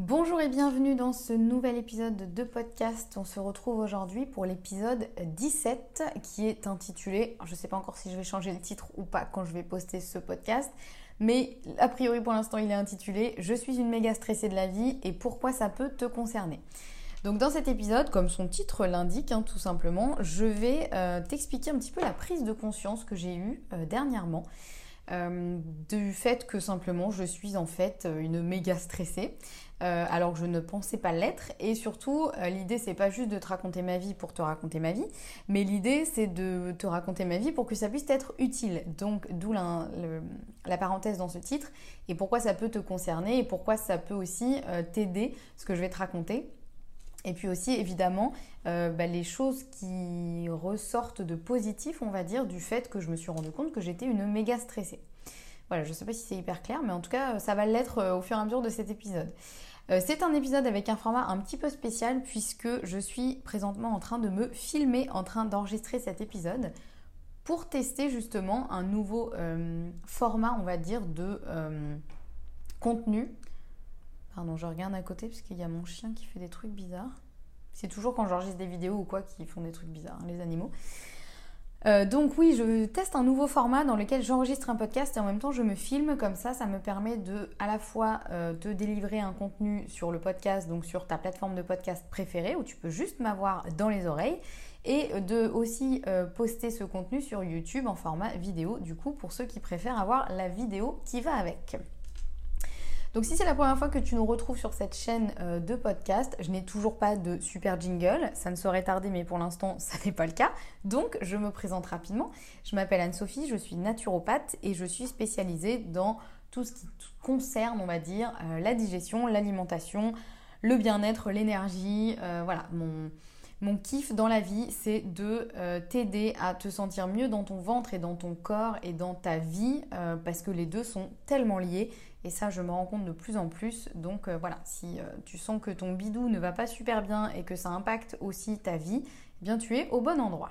Bonjour et bienvenue dans ce nouvel épisode de podcast. On se retrouve aujourd'hui pour l'épisode 17 qui est intitulé, je ne sais pas encore si je vais changer le titre ou pas quand je vais poster ce podcast, mais a priori pour l'instant il est intitulé Je suis une méga stressée de la vie et pourquoi ça peut te concerner. Donc dans cet épisode, comme son titre l'indique hein, tout simplement, je vais euh, t'expliquer un petit peu la prise de conscience que j'ai eue euh, dernièrement. Euh, du fait que simplement je suis en fait une méga stressée euh, alors que je ne pensais pas l'être. Et surtout, euh, l'idée, c'est pas juste de te raconter ma vie pour te raconter ma vie, mais l'idée, c'est de te raconter ma vie pour que ça puisse être utile. Donc, d'où la, parenthèse dans ce titre, et pourquoi ça peut te concerner, et pourquoi ça peut aussi euh, t'aider, ce que je vais te raconter. Et puis aussi, évidemment, bah, les choses qui ressortent de positif, on va dire, du fait que je me suis rendu compte que j'étais une méga stressée. Voilà, je ne sais pas si c'est hyper clair, mais en tout cas, ça va l'être au fur et à mesure de cet épisode. Euh, c'est un épisode avec un format un petit peu spécial puisque je suis présentement en train de me filmer, en train d'enregistrer cet épisode pour tester justement un nouveau euh, format, on va dire, de euh, contenu. Pardon, je regarde à côté parce qu'il y a mon chien qui fait des trucs bizarres. C'est toujours quand j'enregistre des vidéos ou quoi qui font des trucs bizarres, hein, les animaux. Euh, donc oui, je teste un nouveau format dans lequel j'enregistre un podcast et en même temps je me filme comme ça, ça me permet de à la fois euh, de délivrer un contenu sur le podcast, donc sur ta plateforme de podcast préférée où tu peux juste m'avoir dans les oreilles et de aussi euh, poster ce contenu sur YouTube en format vidéo du coup pour ceux qui préfèrent avoir la vidéo qui va avec. Donc si c'est la première fois que tu nous retrouves sur cette chaîne euh, de podcast, je n'ai toujours pas de super jingle, ça ne saurait tarder mais pour l'instant ça n'est pas le cas. Donc je me présente rapidement. Je m'appelle Anne-Sophie, je suis naturopathe et je suis spécialisée dans tout ce qui concerne, on va dire, euh, la digestion, l'alimentation, le bien-être, l'énergie, euh, voilà, mon, mon kiff dans la vie, c'est de t'aider à te sentir mieux dans ton ventre et dans ton corps et dans ta vie, parce que les deux sont tellement liés et ça, je me rends compte de plus en plus. Donc euh, voilà, si euh, tu sens que ton bidou ne va pas super bien et que ça impacte aussi ta vie, eh bien tu es au bon endroit.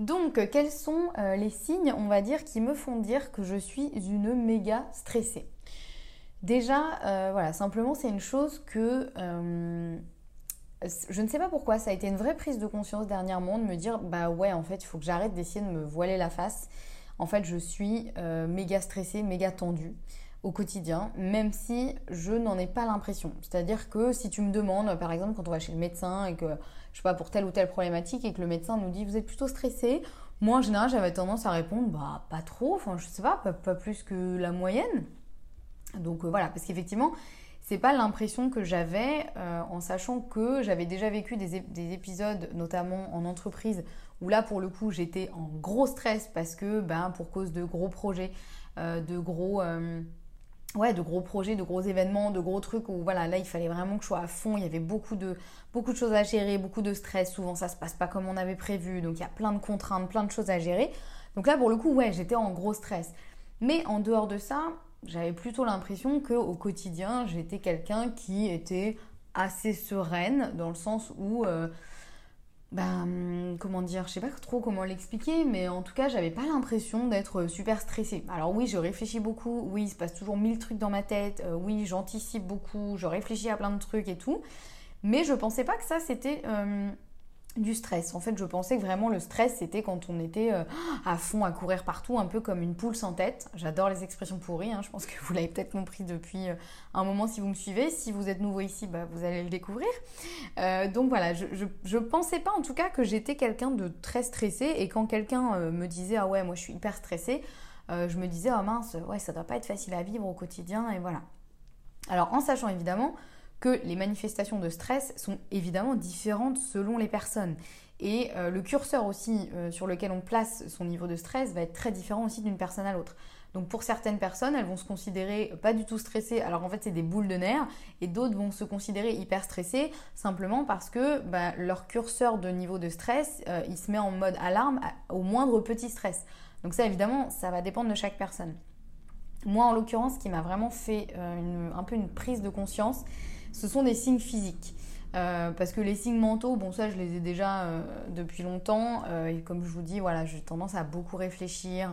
Donc, quels sont euh, les signes, on va dire, qui me font dire que je suis une méga stressée? Déjà, voilà, simplement, c'est une chose que je ne sais pas pourquoi, ça a été une vraie prise de conscience dernièrement de me dire, bah ouais, en fait, il faut que j'arrête d'essayer de me voiler la face en fait, je suis euh, méga stressée, méga tendue au quotidien, même si je n'en ai pas l'impression. C'est-à-dire que si tu me demandes, par exemple, quand on va chez le médecin et que, je sais pas, pour telle ou telle problématique et que le médecin nous dit vous êtes plutôt stressé, moi en général j'avais tendance à répondre bah pas trop, enfin je sais pas, pas, plus que la moyenne. Donc euh, voilà, parce qu'effectivement, c'est pas l'impression que j'avais euh, en sachant que j'avais déjà vécu des, des, épisodes, notamment en entreprise, où là pour le coup j'étais en gros stress parce que ben, pour cause de gros projets, euh, de gros euh, de gros projets, de gros événements, de gros trucs où voilà, là il fallait vraiment que je sois à fond, il y avait beaucoup de, beaucoup de choses à gérer, beaucoup de stress, souvent ça se passe pas comme on avait prévu, donc il y a plein de contraintes, plein de choses à gérer. Donc là pour le coup, ouais, j'étais en gros stress. Mais en dehors de ça, j'avais plutôt l'impression qu'au quotidien, j'étais quelqu'un qui était assez sereine, dans le sens où euh, ben, comment dire, je sais pas trop comment l'expliquer, mais en tout cas, j'avais pas l'impression d'être super stressée. Alors oui, je réfléchis beaucoup, oui, il se passe toujours mille trucs dans ma tête, euh, oui, j'anticipe beaucoup, je réfléchis à plein de trucs et tout, mais je pensais pas que ça c'était euh, du stress. En fait, je pensais que vraiment le stress, c'était quand on était euh, à fond à courir partout, un peu comme une poule sans tête. J'adore les expressions pourries, hein. je pense que vous l'avez peut-être compris depuis euh, un moment si vous me suivez. Si vous êtes nouveau ici, bah, vous allez le découvrir. Euh, donc voilà, je, je, pensais pas en tout cas que j'étais quelqu'un de très stressé et quand quelqu'un me disait ah ouais, moi je suis hyper stressée, je me disais oh mince, ouais, ça doit pas être facile à vivre au quotidien et voilà. Alors en sachant évidemment que les manifestations de stress sont évidemment différentes selon les personnes. Et euh, le curseur aussi euh, sur lequel on place son niveau de stress va être très différent aussi d'une personne à l'autre. Donc pour certaines personnes, elles vont se considérer pas du tout stressées, alors en fait c'est des boules de nerfs, et d'autres vont se considérer hyper stressées simplement parce que bah, leur curseur de niveau de stress, euh, il se met en mode alarme au moindre petit stress. Donc ça évidemment, ça va dépendre de chaque personne. Moi en l'occurrence, ce qui m'a vraiment fait un peu une prise de conscience, ce sont des signes physiques. Euh, parce que les signes mentaux, bon ça je les ai déjà euh, depuis longtemps euh, et comme je vous dis, voilà, j'ai tendance à beaucoup réfléchir,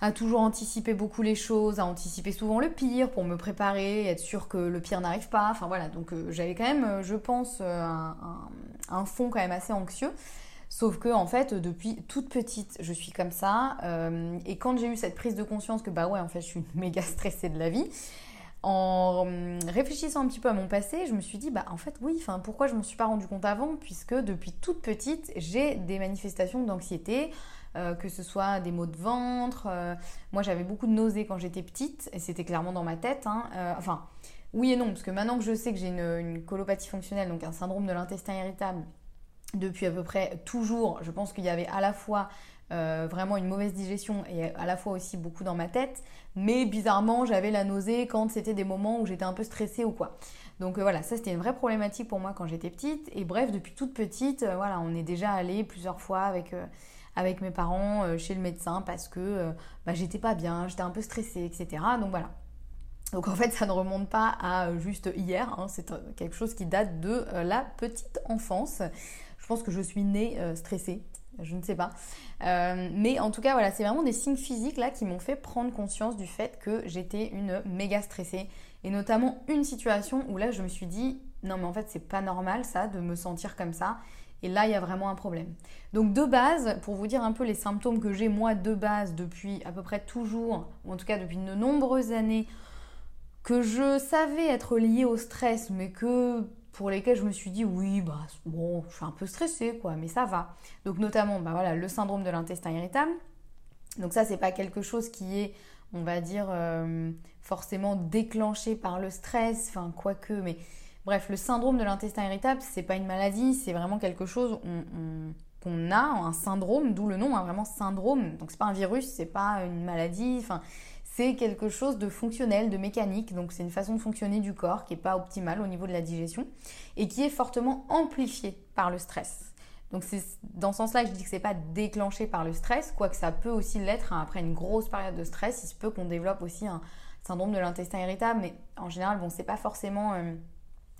à, toujours anticiper beaucoup les choses, à anticiper souvent le pire pour me préparer, être sûr que le pire n'arrive pas. Enfin voilà, donc j'avais quand même, je pense, un, un, fond quand même assez anxieux. Sauf que en fait, depuis toute petite, je suis comme ça. et quand j'ai eu cette prise de conscience que bah ouais, en fait, je suis méga stressée de la vie, en réfléchissant un petit peu à mon passé, je me suis dit, bah en fait oui, enfin pourquoi je m'en suis pas rendu compte avant, puisque depuis toute petite, j'ai des manifestations d'anxiété, euh, que ce soit des maux de ventre. Euh, moi j'avais beaucoup de nausées quand j'étais petite, et c'était clairement dans ma tête. Hein, euh, enfin, oui et non, parce que maintenant que je sais que j'ai une, une colopathie fonctionnelle, donc un syndrome de l'intestin irritable, depuis à peu près toujours, je pense qu'il y avait à la fois euh, vraiment une mauvaise digestion et à la fois aussi beaucoup dans ma tête. Mais bizarrement, j'avais la nausée quand c'était des moments où j'étais un peu stressée ou quoi. Donc euh, voilà, ça c'était une vraie problématique pour moi quand j'étais petite. Et bref, depuis toute petite, euh, voilà, on est déjà allé plusieurs fois avec, avec mes parents chez le médecin parce que bah, j'étais pas bien, j'étais un peu stressée, etc. Donc voilà. Donc en fait, ça ne remonte pas à juste hier, hein. c'est quelque chose qui date de la petite enfance. Je pense que je suis née stressée, je ne sais pas. Euh, mais en tout cas, voilà, c'est vraiment des signes physiques là qui m'ont fait prendre conscience du fait que j'étais une méga stressée. Et notamment une situation où là, je me suis dit, non mais en fait, c'est pas normal ça de me sentir comme ça. Et là, il y a vraiment un problème. Donc de base, pour vous dire un peu les symptômes que j'ai moi de base depuis à peu près toujours, ou en tout cas depuis de nombreuses années, que je savais être liés au stress, mais que pour lesquels je me suis dit oui bah bon je suis un peu stressée quoi mais ça va. Donc notamment bah voilà le syndrome de l'intestin irritable. Donc ça c'est pas quelque chose qui est on va dire euh, forcément déclenché par le stress enfin quoique mais bref le syndrome de l'intestin irritable c'est pas une maladie c'est vraiment quelque chose qu'on a un syndrome d'où le nom hein, vraiment syndrome. Donc c'est pas un virus c'est pas une maladie enfin c'est quelque chose de fonctionnel, de mécanique, donc c'est une façon de fonctionner du corps qui n'est pas optimale au niveau de la digestion et qui est fortement amplifiée par le stress. Donc c'est dans ce sens-là je dis que c'est pas déclenché par le stress, quoique ça peut aussi l'être hein. après une grosse période de stress. Il se peut qu'on développe aussi un syndrome de l'intestin irritable, mais en général, bon, c'est pas forcément, euh,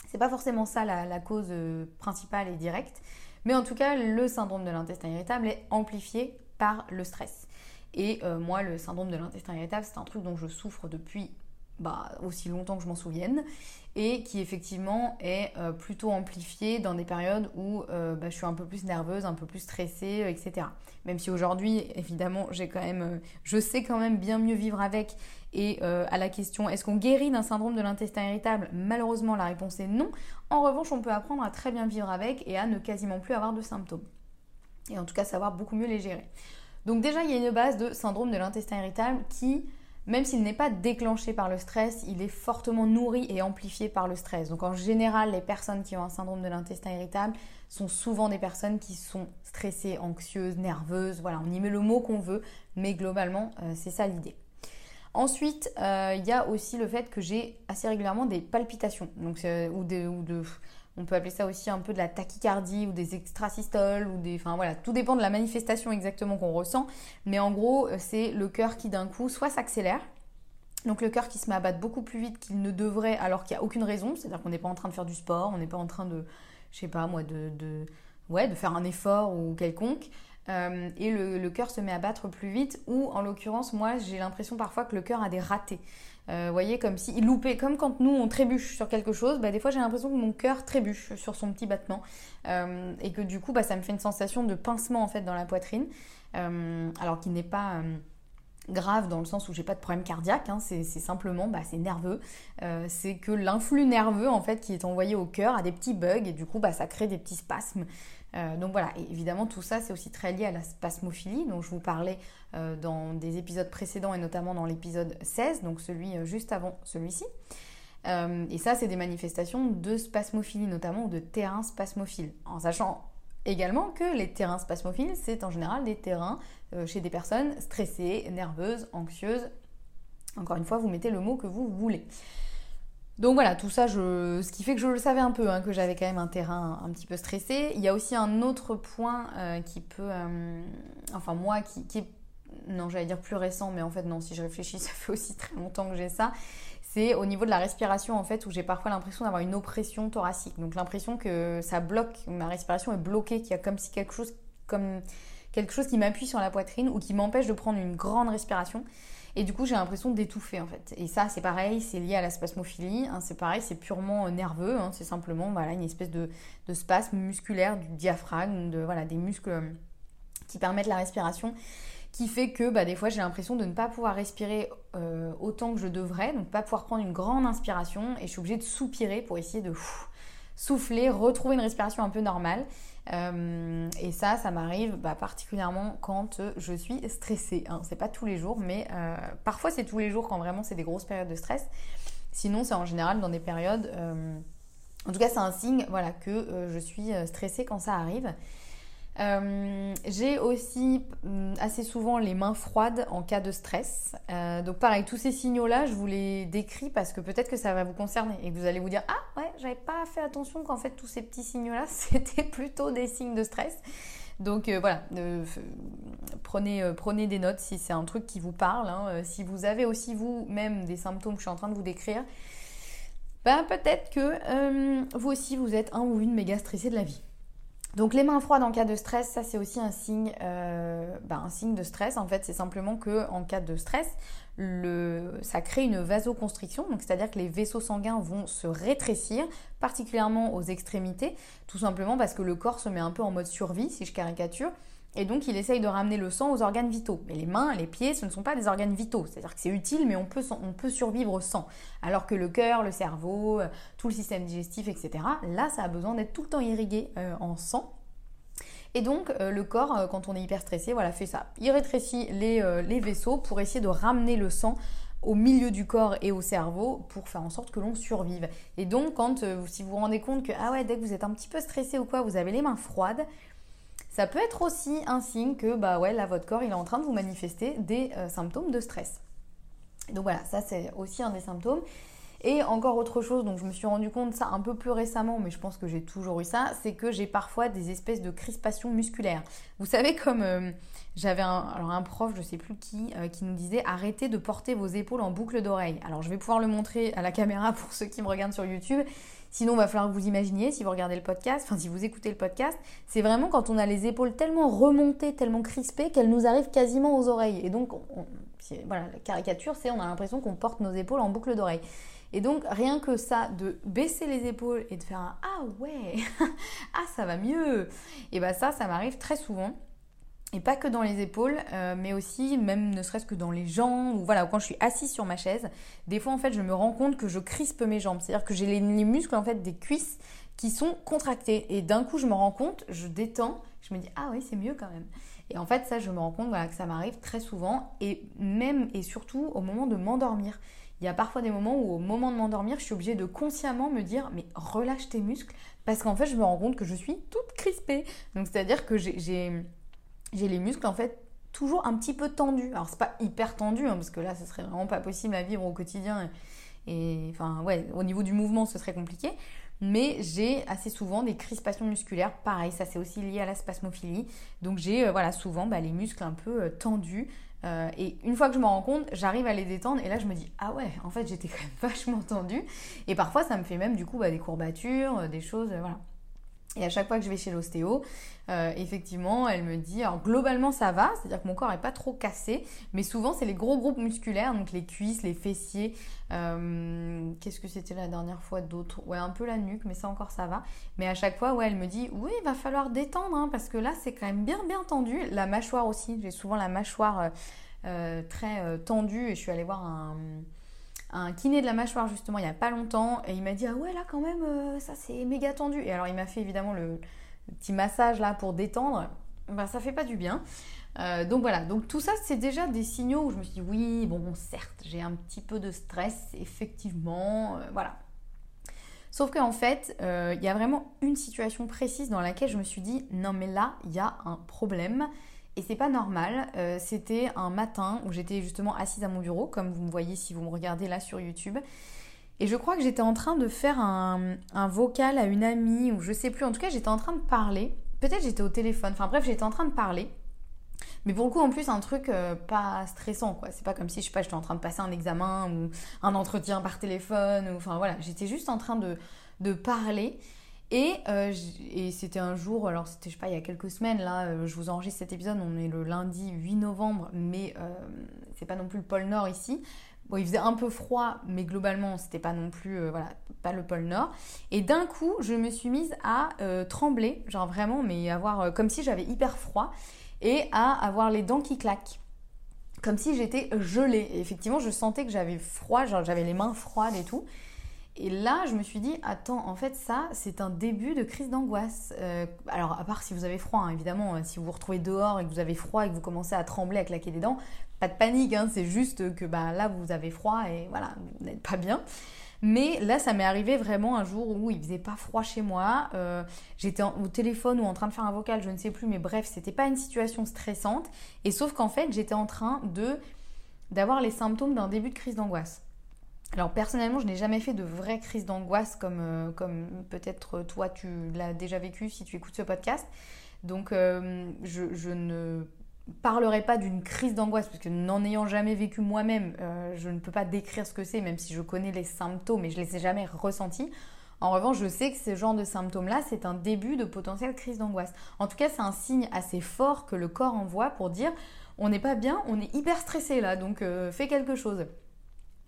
c'est pas forcément ça la, cause euh, principale et directe. Mais en tout cas, le syndrome de l'intestin irritable est amplifié par le stress. Et euh, moi, le syndrome de l'intestin irritable, c'est un truc dont je souffre depuis bah, aussi longtemps que je m'en souvienne et qui effectivement est euh, plutôt amplifié dans des périodes où euh, bah, je suis un peu plus nerveuse, un peu plus stressée, etc. Même si aujourd'hui, évidemment, j'ai quand même, je sais quand même bien mieux vivre avec. Et à la question, est-ce qu'on guérit d'un syndrome de l'intestin irritable? Malheureusement, la réponse est non. En revanche, on peut apprendre à très bien vivre avec et à ne quasiment plus avoir de symptômes. Et en tout cas, savoir beaucoup mieux les gérer. Donc déjà, il y a une base de syndrome de l'intestin irritable qui, même s'il n'est pas déclenché par le stress, il est fortement nourri et amplifié par le stress. Donc en général, les personnes qui ont un syndrome de l'intestin irritable sont souvent des personnes qui sont stressées, anxieuses, nerveuses. Voilà, on y met le mot qu'on veut, mais globalement, euh, c'est ça l'idée. Ensuite, euh, il y a aussi le fait que j'ai assez régulièrement des palpitations, donc, des, ou de on peut appeler ça aussi un peu de la tachycardie ou des extrasystoles ou des. Enfin voilà, tout dépend de la manifestation exactement qu'on ressent. Mais en gros, euh, c'est le cœur qui d'un coup soit s'accélère. Donc le cœur qui se met à battre beaucoup plus vite qu'il ne devrait alors qu'il n'y a aucune raison. C'est-à-dire qu'on n'est pas en train de faire du sport, on n'est pas en train de, je sais pas moi, de, ouais, de faire un effort ou quelconque. Euh, et le cœur se met à battre plus vite ou en l'occurrence moi j'ai l'impression parfois que le cœur a des ratés. Vous voyez, comme si il loupait, comme quand nous on trébuche sur quelque chose, bah, des fois j'ai l'impression que mon cœur trébuche sur son petit battement. Et que du coup bah, ça me fait une sensation de pincement en fait dans la poitrine, alors qu'il n'est pas grave dans le sens où j'ai pas de problème cardiaque, hein, c'est simplement bah, c'est nerveux, euh, c'est que l'influx nerveux en fait qui est envoyé au cœur a des petits bugs et du coup bah, ça crée des petits spasmes. Euh, donc voilà, évidemment tout ça c'est aussi très lié à la spasmophilie dont je vous parlais euh, dans des épisodes précédents et notamment dans l'épisode 16, donc celui juste avant celui-ci. et ça c'est des manifestations de spasmophilie notamment de terrain spasmophile, en sachant également que les terrains spasmophiles, c'est en général des terrains euh, chez des personnes stressées, nerveuses, anxieuses. Encore une fois, vous mettez le mot que vous voulez. Donc voilà, tout ça, ce qui fait que je le savais un peu, hein, que j'avais quand même un terrain un petit peu stressé. Il y a aussi un autre point euh, qui peut... Euh, enfin moi, qui, qui est... Non, j'allais dire plus récent, mais en fait non, si je réfléchis, ça fait aussi très longtemps que j'ai ça c'est au niveau de la respiration en fait où j'ai parfois l'impression d'avoir une oppression thoracique. Donc l'impression que ça bloque, ma respiration est bloquée, qu'il y a comme si quelque chose, comme quelque chose qui m'appuie sur la poitrine ou qui m'empêche de prendre une grande respiration. Et du coup, j'ai l'impression d'étouffer en fait. Et ça, c'est pareil, c'est lié à la spasmophilie. Hein, c'est pareil, c'est purement euh, nerveux. Hein, c'est simplement voilà, une espèce de, spasme musculaire du diaphragme, de, voilà, des muscles euh, qui permettent la respiration qui fait que bah, des fois j'ai l'impression de ne pas pouvoir respirer euh, autant que je devrais, donc pas pouvoir prendre une grande inspiration et je suis obligée de soupirer pour essayer de souffler, retrouver une respiration un peu normale. Euh, et ça, ça m'arrive bah, particulièrement quand je suis stressée. Hein. C'est pas tous les jours, mais euh, parfois c'est tous les jours quand vraiment c'est des grosses périodes de stress. Sinon, c'est en général dans des périodes. en tout cas, c'est un signe voilà, que je suis stressée quand ça arrive. Euh, j'ai aussi mm, assez souvent les mains froides en cas de stress. Euh, donc pareil, tous ces signaux-là, je vous les décris parce que peut-être que ça va vous concerner et que vous allez vous dire ah ouais, j'avais pas fait attention qu'en fait tous ces petits signaux-là c'était plutôt des signes de stress. Donc euh, voilà, prenez, prenez des notes si c'est un truc qui vous parle. Hein. si vous avez aussi vous-même des symptômes que je suis en train de vous décrire, ben, peut-être que vous aussi vous êtes un ou une méga stressé de la vie. Donc les mains froides en cas de stress, ça c'est aussi un signe, euh, bah, un signe de stress. En fait, c'est simplement que en cas de stress, le, ça crée une vasoconstriction, donc c'est-à-dire que les vaisseaux sanguins vont se rétrécir, particulièrement aux extrémités, tout simplement parce que le corps se met un peu en mode survie, si je caricature. Et donc, il essaye de ramener le sang aux organes vitaux. Mais les mains, les pieds, ce ne sont pas des organes vitaux. C'est-à-dire que c'est utile, mais on peut, on peut survivre sans. Alors que le cœur, le cerveau, euh, tout le système digestif, etc., là, ça a besoin d'être tout le temps irrigué euh, en sang. Et donc, euh, le corps, quand on est hyper stressé, voilà, fait ça. Il rétrécit les, vaisseaux pour essayer de ramener le sang au milieu du corps et au cerveau pour faire en sorte que l'on survive. Et donc, quand, si vous vous rendez compte que, ah ouais, dès que vous êtes un petit peu stressé ou quoi, vous avez les mains froides, ça peut être aussi un signe que bah ouais, là, votre corps il est en train de vous manifester des euh, symptômes de stress. Donc voilà, ça c'est aussi un des symptômes. Et encore autre chose, donc je me suis rendu compte ça un peu plus récemment, mais je pense que j'ai toujours eu ça, c'est que j'ai parfois des espèces de crispations musculaires. Vous savez comme euh, j'avais un, alors un prof, je sais plus qui, euh, qui nous disait arrêtez de porter vos épaules en boucle d'oreille. Alors je vais pouvoir le montrer à la caméra pour ceux qui me regardent sur YouTube. Sinon, il va falloir que vous imaginiez, si vous regardez le podcast, enfin si vous écoutez le podcast, c'est vraiment quand on a les épaules tellement remontées, tellement crispées qu'elles nous arrivent quasiment aux oreilles. Et donc, voilà, la caricature, c'est on a l'impression qu'on porte nos épaules en boucle d'oreille. Et donc, rien que ça, de baisser les épaules et de faire un Ah ouais, ah ça va mieux, et bien ça, ça m'arrive très souvent. Et pas que dans les épaules, euh, mais aussi même ne serait-ce que dans les jambes, ou voilà, quand je suis assise sur ma chaise, des fois en fait je me rends compte que je crispe mes jambes. C'est-à-dire que j'ai les, muscles en fait des cuisses qui sont contractés. Et d'un coup je me rends compte, je détends, je me dis ah oui c'est mieux quand même. Et en fait ça je me rends compte que ça m'arrive très souvent, et même et surtout au moment de m'endormir. Il y a parfois des moments où au moment de m'endormir, je suis obligée de consciemment me dire mais relâche tes muscles parce qu'en fait je me rends compte que je suis toute crispée. Donc c'est-à-dire que j'ai j'ai les muscles en fait toujours un petit peu tendus. Alors c'est pas hyper tendu hein, parce que là ce serait vraiment pas possible à vivre au quotidien et, enfin ouais au niveau du mouvement ce serait compliqué. Mais j'ai assez souvent des crispations musculaires. Pareil, ça c'est aussi lié à la spasmophilie. Donc j'ai euh, voilà souvent bah, les muscles un peu euh, tendus. Euh, et une fois que je me rends compte, j'arrive à les détendre et là je me dis ah ouais, en fait j'étais quand même vachement tendue. Et parfois ça me fait même du coup bah, des courbatures, des choses, voilà. Et à chaque fois que je vais chez l'ostéo, euh, effectivement, elle me dit, alors globalement ça va, c'est-à-dire que mon corps n'est pas trop cassé, mais souvent c'est les gros groupes musculaires, donc les cuisses, les fessiers, euh, qu'est-ce que c'était la dernière fois d'autres Ouais, un peu la nuque, mais ça encore ça va. Mais à chaque fois, ouais, elle me dit, oui, il va falloir détendre, hein, parce que là c'est quand même bien bien tendu. La mâchoire aussi, j'ai souvent la mâchoire euh, très tendue, et je suis allée voir un un kiné de la mâchoire justement il n'y a pas longtemps et il m'a dit ah ouais là quand même euh, ça c'est méga tendu. Et alors il m'a fait évidemment le, petit massage là pour détendre. Bah ça fait pas du bien. Euh, donc voilà. Donc tout ça c'est déjà des signaux où je me suis dit oui bon certes j'ai un petit peu de stress effectivement euh, voilà. Sauf qu'en fait il y a vraiment une situation précise dans laquelle je me suis dit non mais là il y a un problème et c'est pas normal. Euh, c'était un matin où j'étais justement assise à mon bureau, comme vous me voyez si vous me regardez là sur YouTube. Et je crois que j'étais en train de faire un, vocal à une amie, ou je sais plus, en tout cas j'étais en train de parler. Peut-être j'étais au téléphone, enfin bref, j'étais en train de parler. Mais pour le coup, en plus, un truc euh, pas stressant, quoi. C'est pas comme si, je sais pas, j'étais en train de passer un examen ou un entretien par téléphone, ou enfin voilà, j'étais juste en train de, de parler. Euh, et, c'était un jour, alors c'était je sais pas, il y a quelques semaines, là, euh, je vous enregistre cet épisode, on est le lundi 8 novembre, mais euh, c'est pas non plus le pôle Nord ici. Bon, il faisait un peu froid, mais globalement, c'était pas non plus, voilà, pas le pôle Nord. Et d'un coup, je me suis mise à trembler, genre vraiment, mais avoir, comme si j'avais hyper froid, et à avoir les dents qui claquent. Comme si j'étais gelée. Effectivement, je sentais que j'avais froid, genre j'avais les mains froides et tout. Et là, je me suis dit, attends, en fait, ça, c'est un début de crise d'angoisse. Euh, alors, à part si vous avez froid, hein, évidemment, euh, si vous vous retrouvez dehors et que vous avez froid et que vous commencez à trembler, à claquer des dents, pas de panique, hein, c'est juste que bah, là, vous avez froid et voilà, vous n'êtes pas bien. Mais là, ça m'est arrivé vraiment un jour où il faisait pas froid chez moi. Euh, j'étais au téléphone ou en train de faire un vocal, je ne sais plus, mais bref, c'était pas une situation stressante. Et sauf qu'en fait, j'étais en train de d'avoir les symptômes d'un début de crise d'angoisse. Alors personnellement, je n'ai jamais fait de vraie crise d'angoisse comme, euh, peut-être toi tu l'as déjà vécu si tu écoutes ce podcast. Donc euh, je, ne parlerai pas d'une crise d'angoisse parce que n'en ayant jamais vécu moi-même, euh, je ne peux pas décrire ce que c'est même si je connais les symptômes et je ne les ai jamais ressentis. En revanche, je sais que ce genre de symptômes-là, c'est un début de potentielle crise d'angoisse. En tout cas, c'est un signe assez fort que le corps envoie pour dire on n'est pas bien, on est hyper stressé là, donc fais quelque chose.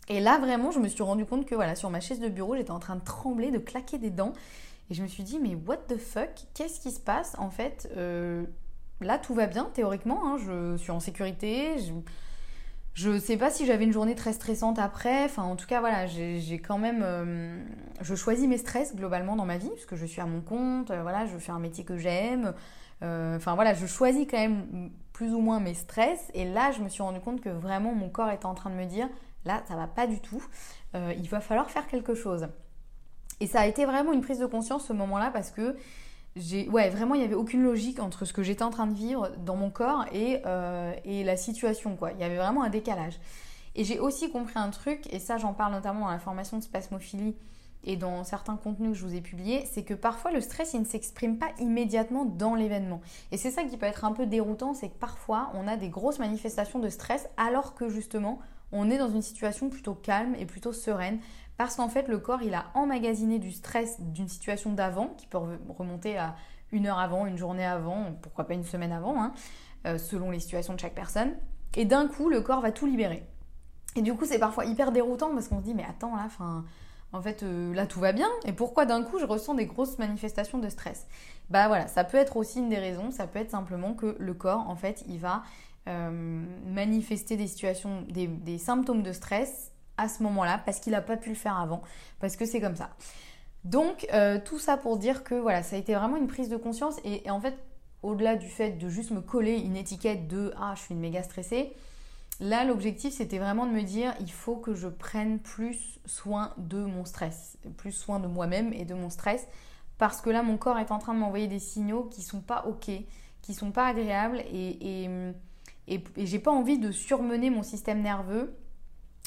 Et là, vraiment, je me suis rendu compte que voilà, sur ma chaise de bureau, j'étais en train de trembler, de claquer des dents. Et je me suis dit, mais what the fuck? Qu'est-ce qui se passe? En fait, euh, là, tout va bien, théoriquement. Hein, je suis en sécurité. Je ne sais pas si j'avais une journée très stressante après. Enfin, en tout cas, voilà, j'ai quand même. Euh, je choisis mes stress globalement dans ma vie, parce que je suis à mon compte. Euh, voilà, je fais un métier que j'aime. Enfin, voilà, je choisis quand même plus ou moins mes stress. Et là, je me suis rendu compte que vraiment mon corps était en train de me dire Là, ça va pas du tout. Euh, il va falloir faire quelque chose. Et ça a été vraiment une prise de conscience ce moment-là parce que j'ai, ouais, vraiment, il n'y avait aucune logique entre ce que j'étais en train de vivre dans mon corps et, euh, et la situation, quoi. Il y avait vraiment un décalage. Et j'ai aussi compris un truc, et ça, j'en parle notamment dans la formation de spasmophilie et dans certains contenus que je vous ai publiés, c'est que parfois le stress, il ne s'exprime pas immédiatement dans l'événement. Et c'est ça qui peut être un peu déroutant, c'est que parfois on a des grosses manifestations de stress alors que justement on est dans une situation plutôt calme et plutôt sereine parce qu'en fait le corps il a emmagasiné du stress d'une situation d'avant qui peut remonter à une heure avant, une journée avant, pourquoi pas une semaine avant, hein, euh, selon les situations de chaque personne. Et d'un coup le corps va tout libérer. Et du coup c'est parfois hyper déroutant parce qu'on se dit mais attends là, en fait euh, là tout va bien et pourquoi d'un coup je ressens des grosses manifestations de stress? Bah voilà, ça peut être aussi une des raisons, ça peut être simplement que le corps en fait il va euh, manifester des situations, des, symptômes de stress à ce moment-là parce qu'il n'a pas pu le faire avant, parce que c'est comme ça. Donc euh, tout ça pour dire que voilà, ça a été vraiment une prise de conscience et, en fait, au-delà du fait de juste me coller une étiquette de ah je suis une méga stressée, là l'objectif c'était vraiment de me dire il faut que je prenne plus soin de mon stress, plus soin de moi-même et de mon stress parce que là mon corps est en train de m'envoyer des signaux qui sont pas ok, qui sont pas agréables et et, j'ai pas envie de surmener mon système nerveux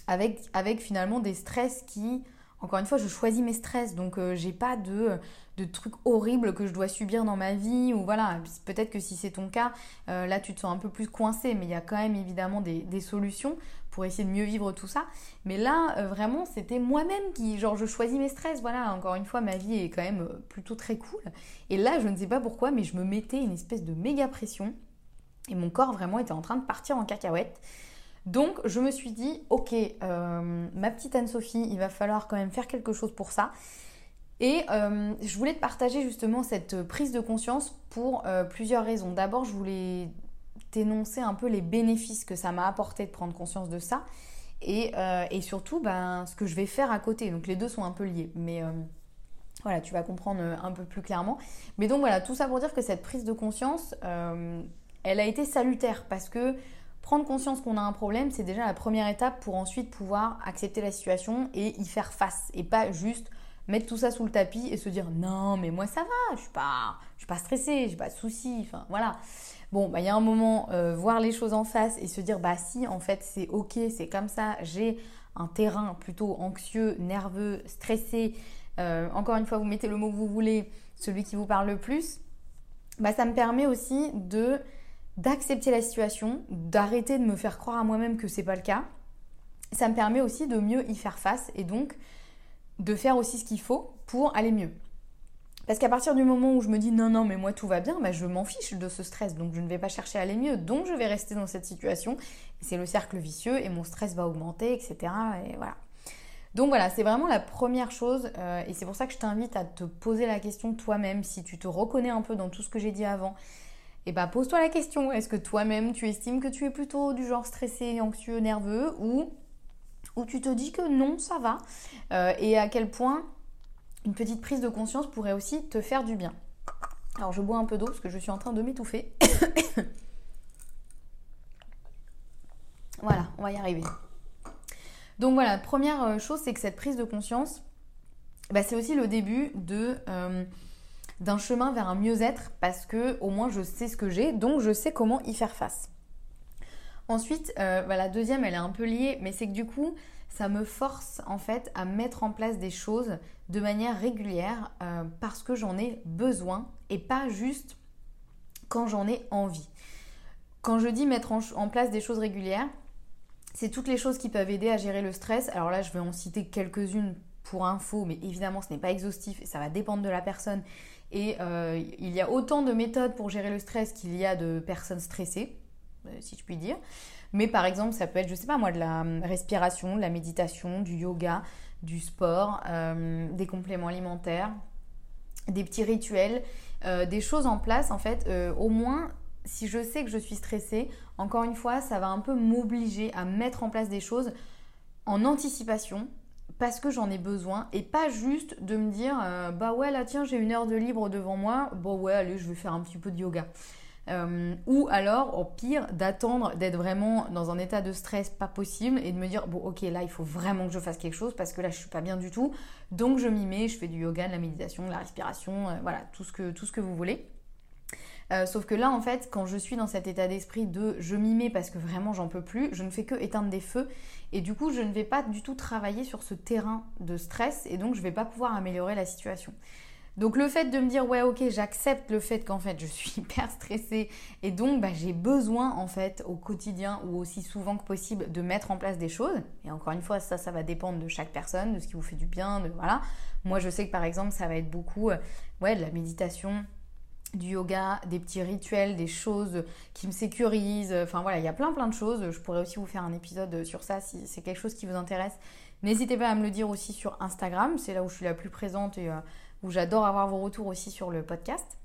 avec, avec finalement des stress qui, encore une fois, je choisis mes stress, donc euh, j'ai pas de, de trucs horribles que je dois subir dans ma vie, ou voilà, peut-être que si c'est ton cas, euh, là tu te sens un peu plus coincé, mais il y a quand même évidemment des, solutions pour essayer de mieux vivre tout ça. Mais là, euh, vraiment, c'était moi-même qui, genre, je choisis mes stress, voilà, encore une fois, ma vie est quand même plutôt très cool. Et là, je ne sais pas pourquoi, mais je me mettais une espèce de méga pression, et mon corps vraiment était en train de partir en cacahuète. Donc je me suis dit, ok, euh, ma petite Anne-Sophie, il va falloir quand même faire quelque chose pour ça. Et euh, je voulais te partager justement cette prise de conscience pour euh, plusieurs raisons. D'abord, je voulais t'énoncer un peu les bénéfices que ça m'a apporté de prendre conscience de ça. Et, surtout, ben, ce que je vais faire à côté. Donc les deux sont un peu liés. Mais voilà, tu vas comprendre un peu plus clairement. Mais donc voilà, tout ça pour dire que cette prise de conscience, elle a été salutaire parce que prendre conscience qu'on a un problème, c'est déjà la première étape pour ensuite pouvoir accepter la situation et y faire face et pas juste mettre tout ça sous le tapis et se dire non mais moi ça va, je suis pas, je suis pas stressée, j'ai pas de soucis, enfin voilà. Bon, bah, il y a un moment, euh, voir les choses en face et se dire bah si en fait c'est ok, c'est comme ça, j'ai un terrain plutôt anxieux, nerveux, stressé. Euh, encore une fois, vous mettez le mot que vous voulez, celui qui vous parle le plus. Bah, ça me permet aussi de d'accepter la situation, d'arrêter de me faire croire à moi-même que c'est pas le cas. Ça me permet aussi de mieux y faire face et donc de faire aussi ce qu'il faut pour aller mieux. Parce qu'à partir du moment où je me dis non, non, mais moi tout va bien, bah, je m'en fiche de ce stress, donc je ne vais pas chercher à aller mieux, donc je vais rester dans cette situation. C'est le cercle vicieux et mon stress va augmenter, etc. Et voilà. Donc voilà, c'est vraiment la première chose euh, et c'est pour ça que je t'invite à te poser la question toi-même si tu te reconnais un peu dans tout ce que j'ai dit avant et eh bah ben, pose-toi la question, est-ce que toi-même tu estimes que tu es plutôt du genre stressé, anxieux, nerveux ou, ou tu te dis que non, ça va euh, Et à quel point une petite prise de conscience pourrait aussi te faire du bien? Alors je bois un peu d'eau parce que je suis en train de m'étouffer. voilà, on va y arriver. Donc voilà, première euh, chose, c'est que cette prise de conscience, bah, c'est aussi le début de... Euh, d'un chemin vers un mieux-être parce que au moins je sais ce que j'ai, donc je sais comment y faire face. Ensuite, euh, bah, la deuxième, elle est un peu liée, mais c'est que du coup, ça me force en fait à mettre en place des choses de manière régulière euh, parce que j'en ai besoin et pas juste quand j'en ai envie. Quand je dis mettre en place des choses régulières, c'est toutes les choses qui peuvent aider à gérer le stress. Alors là, je vais en citer quelques-unes pour info, mais évidemment, ce n'est pas exhaustif et ça va dépendre de la personne et euh, il y a autant de méthodes pour gérer le stress qu'il y a de personnes stressées, euh, si je puis dire. Mais par exemple, ça peut être, je sais pas moi, de la respiration, de la méditation, du yoga, du sport, euh, des compléments alimentaires, des petits rituels, des choses en place en fait. au moins, si je sais que je suis stressée, encore une fois, ça va un peu m'obliger à mettre en place des choses en anticipation parce que j'en ai besoin et pas juste de me dire euh, bah ouais là tiens j'ai une heure de libre devant moi bon ouais allez je vais faire un petit peu de yoga. Euh, ou alors au pire d'attendre d'être vraiment dans un état de stress pas possible et de me dire bon ok là il faut vraiment que je fasse quelque chose parce que là je suis pas bien du tout. Donc je m'y mets je fais du yoga de la méditation de la respiration euh, voilà tout ce que tout ce que vous voulez euh, sauf que là, en fait, quand je suis dans cet état d'esprit de je m'y mets parce que vraiment j'en peux plus, je ne fais que éteindre des feux. Et du coup, je ne vais pas du tout travailler sur ce terrain de stress et donc je ne vais pas pouvoir améliorer la situation. Donc le fait de me dire ouais ok j'accepte le fait qu'en fait je suis hyper stressée et donc bah, j'ai besoin en fait au quotidien ou aussi souvent que possible de mettre en place des choses. Et encore une fois ça ça va dépendre de chaque personne de ce qui vous fait du bien de voilà. Moi je sais que par exemple ça va être beaucoup euh, de la méditation du yoga, des petits rituels, des choses qui me sécurisent. Enfin voilà, il y a plein plein de choses. Je pourrais aussi vous faire un épisode sur ça si c'est quelque chose qui vous intéresse. N'hésitez pas à me le dire aussi sur Instagram, c'est là où je suis la plus présente et euh, où j'adore avoir vos retours aussi sur le podcast.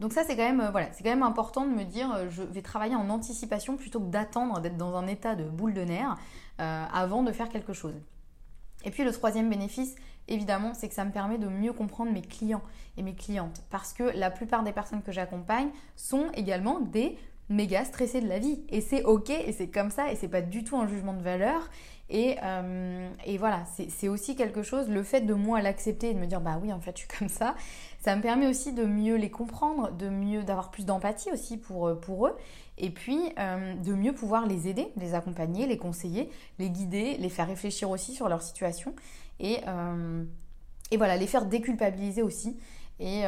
Donc ça c'est quand même euh, important de me dire euh, je vais travailler en anticipation plutôt que d'attendre d'être dans un état de boule de nerfs avant de faire quelque chose. Et puis le troisième bénéfice, évidemment, c'est que ça me permet de mieux comprendre mes clients et mes clientes. Parce que la plupart des personnes que j'accompagne sont également des méga stressé de la vie. Et c'est ok, et c'est comme ça, et c'est pas du tout un jugement de valeur. Et, euh, voilà, c'est aussi quelque chose, le fait de moi l'accepter et de me dire bah oui en fait je suis comme ça, ça me permet aussi de mieux les comprendre, de mieux d'avoir plus d'empathie aussi pour, pour eux, et puis euh, de mieux pouvoir les aider, les accompagner, les conseiller, les guider, les faire réfléchir aussi sur leur situation, et, euh, voilà, les faire déculpabiliser aussi. Et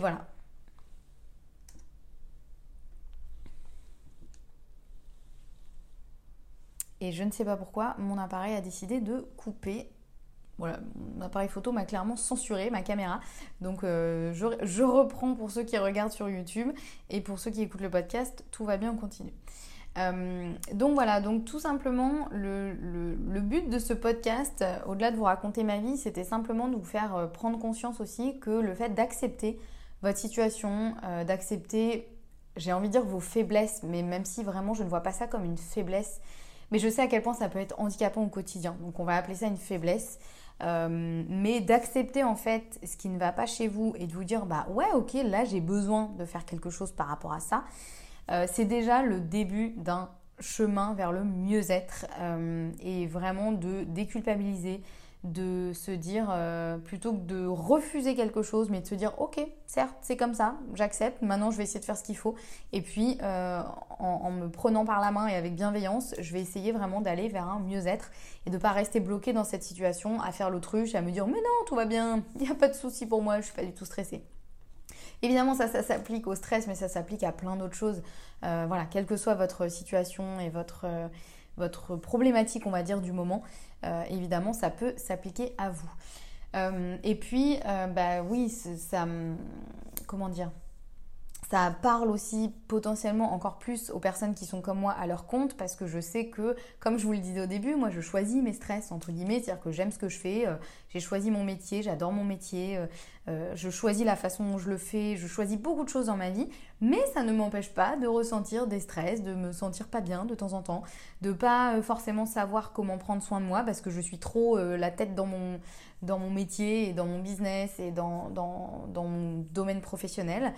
voilà, Et je ne sais pas pourquoi, mon appareil a décidé de couper. Voilà, mon appareil photo m'a clairement censuré, ma caméra. Donc euh, je, reprends pour ceux qui regardent sur YouTube et pour ceux qui écoutent le podcast, tout va bien, on continue. Euh, donc voilà, donc tout simplement, le, but de ce podcast, au-delà de vous raconter ma vie, c'était simplement de vous faire euh, prendre conscience aussi que le fait d'accepter votre situation, d'accepter, j'ai envie de dire vos faiblesses, mais même si vraiment je ne vois pas ça comme une faiblesse, mais je sais à quel point ça peut être handicapant au quotidien. Donc on va appeler ça une faiblesse. Euh, mais d'accepter en fait ce qui ne va pas chez vous et de vous dire bah ouais ok là j'ai besoin de faire quelque chose par rapport à ça, euh, c'est déjà le début d'un chemin vers le mieux-être euh, et vraiment de déculpabiliser, de se dire, euh, plutôt que de refuser quelque chose, mais de se dire, ok, certes, c'est comme ça, j'accepte, maintenant je vais essayer de faire ce qu'il faut. Et puis, euh, en, me prenant par la main et avec bienveillance, je vais essayer vraiment d'aller vers un mieux-être et de ne pas rester bloqué dans cette situation, à faire l'autruche, à me dire, mais non, tout va bien, il n'y a pas de souci pour moi, je suis pas du tout stressée. Évidemment, ça, ça s'applique au stress, mais ça s'applique à plein d'autres choses. Euh, voilà, quelle que soit votre situation et votre votre problématique, on va dire, du moment, euh, évidemment, ça peut s'appliquer à vous. Euh, et puis, euh, bah oui, ça, comment dire, ça parle aussi potentiellement encore plus aux personnes qui sont comme moi à leur compte parce que je sais que, comme je vous le disais au début, moi je choisis mes stress, entre guillemets, c'est-à-dire que j'aime ce que je fais, j'ai choisi mon métier, j'adore mon métier, euh, euh, je choisis la façon dont je le fais, je choisis beaucoup de choses dans ma vie, mais ça ne m'empêche pas de ressentir des stress, de me sentir pas bien de temps en temps, de pas forcément savoir comment prendre soin de moi parce que je suis trop la tête dans mon dans mon métier et dans mon business et dans, dans, dans mon domaine professionnel.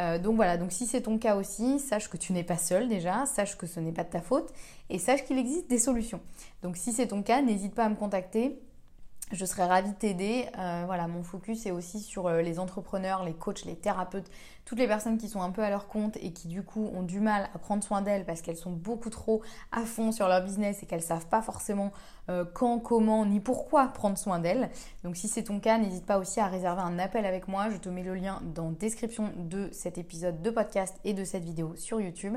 Euh, donc voilà, donc si c'est ton cas aussi, sache que tu n'es pas seul déjà, sache que ce n'est pas de ta faute et sache qu'il existe des solutions. Donc si c'est ton cas, n'hésite pas à me contacter je serais ravie de t'aider. Euh, voilà, mon focus est aussi sur euh, les entrepreneurs, les coachs, les thérapeutes, toutes les personnes qui sont un peu à leur compte et qui du coup ont du mal à prendre soin d'elles parce qu'elles sont beaucoup trop à fond sur leur business et qu'elles savent pas forcément euh, quand, comment ni pourquoi prendre soin d'elles. Donc si c'est ton cas, n'hésite pas aussi à réserver un appel avec moi. Je te mets le lien dans la description de cet épisode de podcast et de cette vidéo sur YouTube.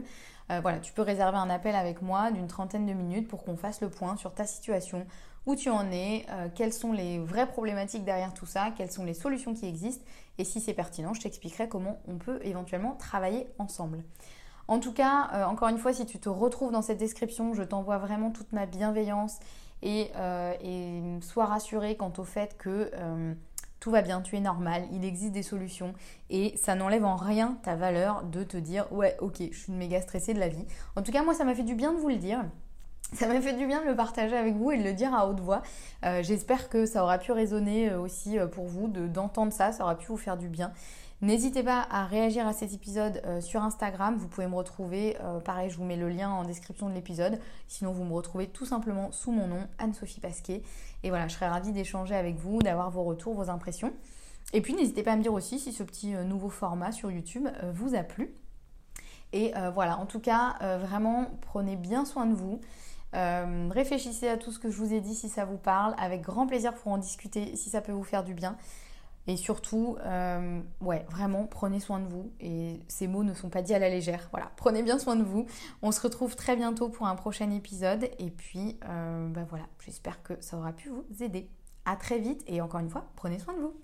voilà, tu peux réserver un appel avec moi d'une trentaine de minutes pour qu'on fasse le point sur ta situation où tu en es, euh, quelles sont les vraies problématiques derrière tout ça, quelles sont les solutions qui existent, et si c'est pertinent, je t'expliquerai comment on peut éventuellement travailler ensemble. En tout cas, euh, encore une fois, si tu te retrouves dans cette description, je t'envoie vraiment toute ma bienveillance et, euh, sois rassuré quant au fait que tout va bien, tu es normal, il existe des solutions et ça n'enlève en rien ta valeur de te dire ouais ok, je suis méga stressée de la vie. En tout cas, moi ça m'a fait du bien de vous le dire. Ça m'a fait du bien de le partager avec vous et de le dire à haute voix. Euh, j'espère que ça aura pu résonner euh, aussi euh, pour vous, d'entendre ça, ça aura pu vous faire du bien. N'hésitez pas à réagir à cet épisode sur Instagram. Vous pouvez me retrouver, pareil, je vous mets le lien en description de l'épisode. Sinon, vous me retrouvez tout simplement sous mon nom, Anne-Sophie Pasquet. Et voilà, je serais ravie d'échanger avec vous, d'avoir vos retours, vos impressions. Et puis, n'hésitez pas à me dire aussi si ce petit nouveau format sur YouTube vous a plu. Et voilà, en tout cas, vraiment, prenez bien soin de vous. Euh, réfléchissez à tout ce que je vous ai dit si ça vous parle, avec grand plaisir pour en discuter si ça peut vous faire du bien. Et surtout, euh, ouais, vraiment, prenez soin de vous. Et ces mots ne sont pas dits à la légère. Voilà, prenez bien soin de vous. On se retrouve très bientôt pour un prochain épisode. Et puis, euh, bah voilà, j'espère que ça aura pu vous aider. À très vite et encore une fois, prenez soin de vous.